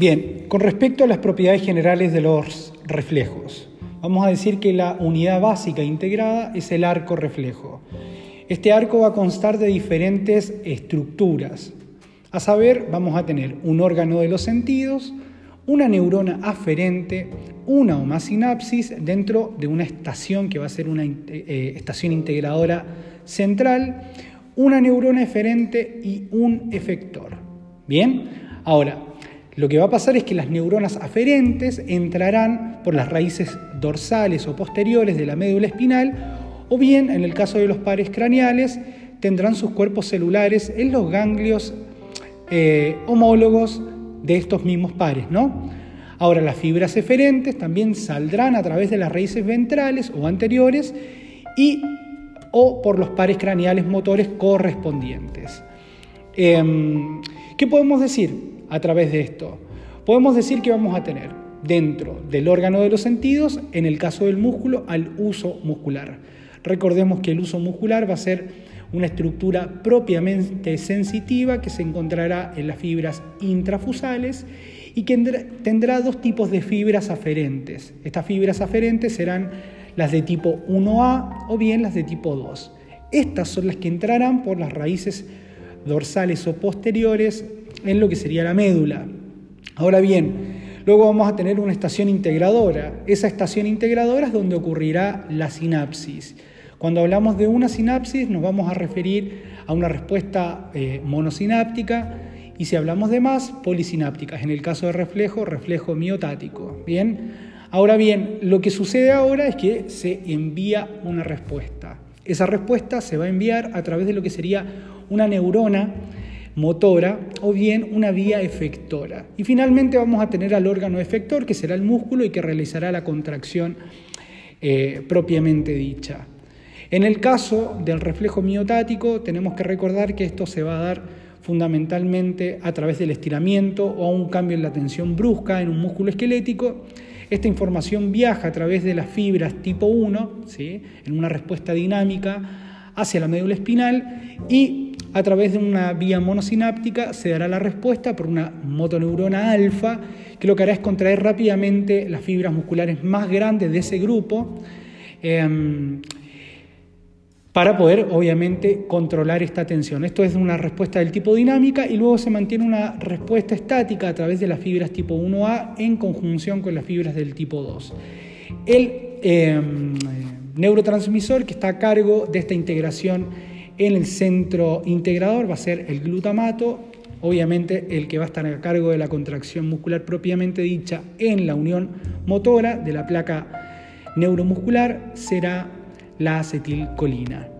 Bien, con respecto a las propiedades generales de los reflejos, vamos a decir que la unidad básica integrada es el arco reflejo. Este arco va a constar de diferentes estructuras. A saber, vamos a tener un órgano de los sentidos, una neurona aferente, una o más sinapsis dentro de una estación que va a ser una eh, estación integradora central, una neurona eferente y un efector. Bien, ahora, lo que va a pasar es que las neuronas aferentes entrarán por las raíces dorsales o posteriores de la médula espinal o bien, en el caso de los pares craneales, tendrán sus cuerpos celulares en los ganglios eh, homólogos de estos mismos pares. ¿no? Ahora, las fibras eferentes también saldrán a través de las raíces ventrales o anteriores y o por los pares craneales motores correspondientes. Em, ¿Qué podemos decir? a través de esto? Podemos decir que vamos a tener dentro del órgano de los sentidos, en el caso del músculo, al uso muscular. Recordemos que el uso muscular va a ser una estructura propiamente sensitiva que se encontrará en las fibras intrafusales y que tendrá dos tipos de fibras aferentes. Estas fibras aferentes serán las de tipo 1A o bien las de tipo 2. Estas son las que entrarán por las raíces dorsales o posteriores en lo que sería la médula. Ahora bien, luego vamos a tener una estación integradora. Esa estación integradora es donde ocurrirá la sinapsis. Cuando hablamos de una sinapsis nos vamos a referir a una respuesta eh, monosináptica y si hablamos de más, polisinápticas. En el caso de reflejo, reflejo miotático. Bien, ahora bien, lo que sucede ahora es que se envía una respuesta. Esa respuesta se va a enviar a través de lo que sería una neurona motora o bien una vía efectora. Y finalmente vamos a tener al órgano efector, que será el músculo y que realizará la contracción eh, propiamente dicha. En el caso del reflejo miotático, tenemos que recordar que esto se va a dar fundamentalmente a través del estiramiento o a un cambio en la tensión brusca en un músculo esquelético. Esta información viaja a través de las fibras tipo 1, ¿sí? en una respuesta dinámica hacia la médula espinal y a través de una vía monosináptica se dará la respuesta por una motoneurona alfa que lo que hará es contraer rápidamente las fibras musculares más grandes de ese grupo em, para poder obviamente controlar esta tensión. Esto es una respuesta del tipo dinámica y luego se mantiene una respuesta estática a través de las fibras tipo 1A en conjunción con las fibras del tipo 2. El em, neurotransmisor que está a cargo de esta integración en el centro integrador va a ser el glutamato, obviamente el que va a estar a cargo de la contracción muscular propiamente dicha en la unión motora de la placa neuromuscular será la acetilcolina.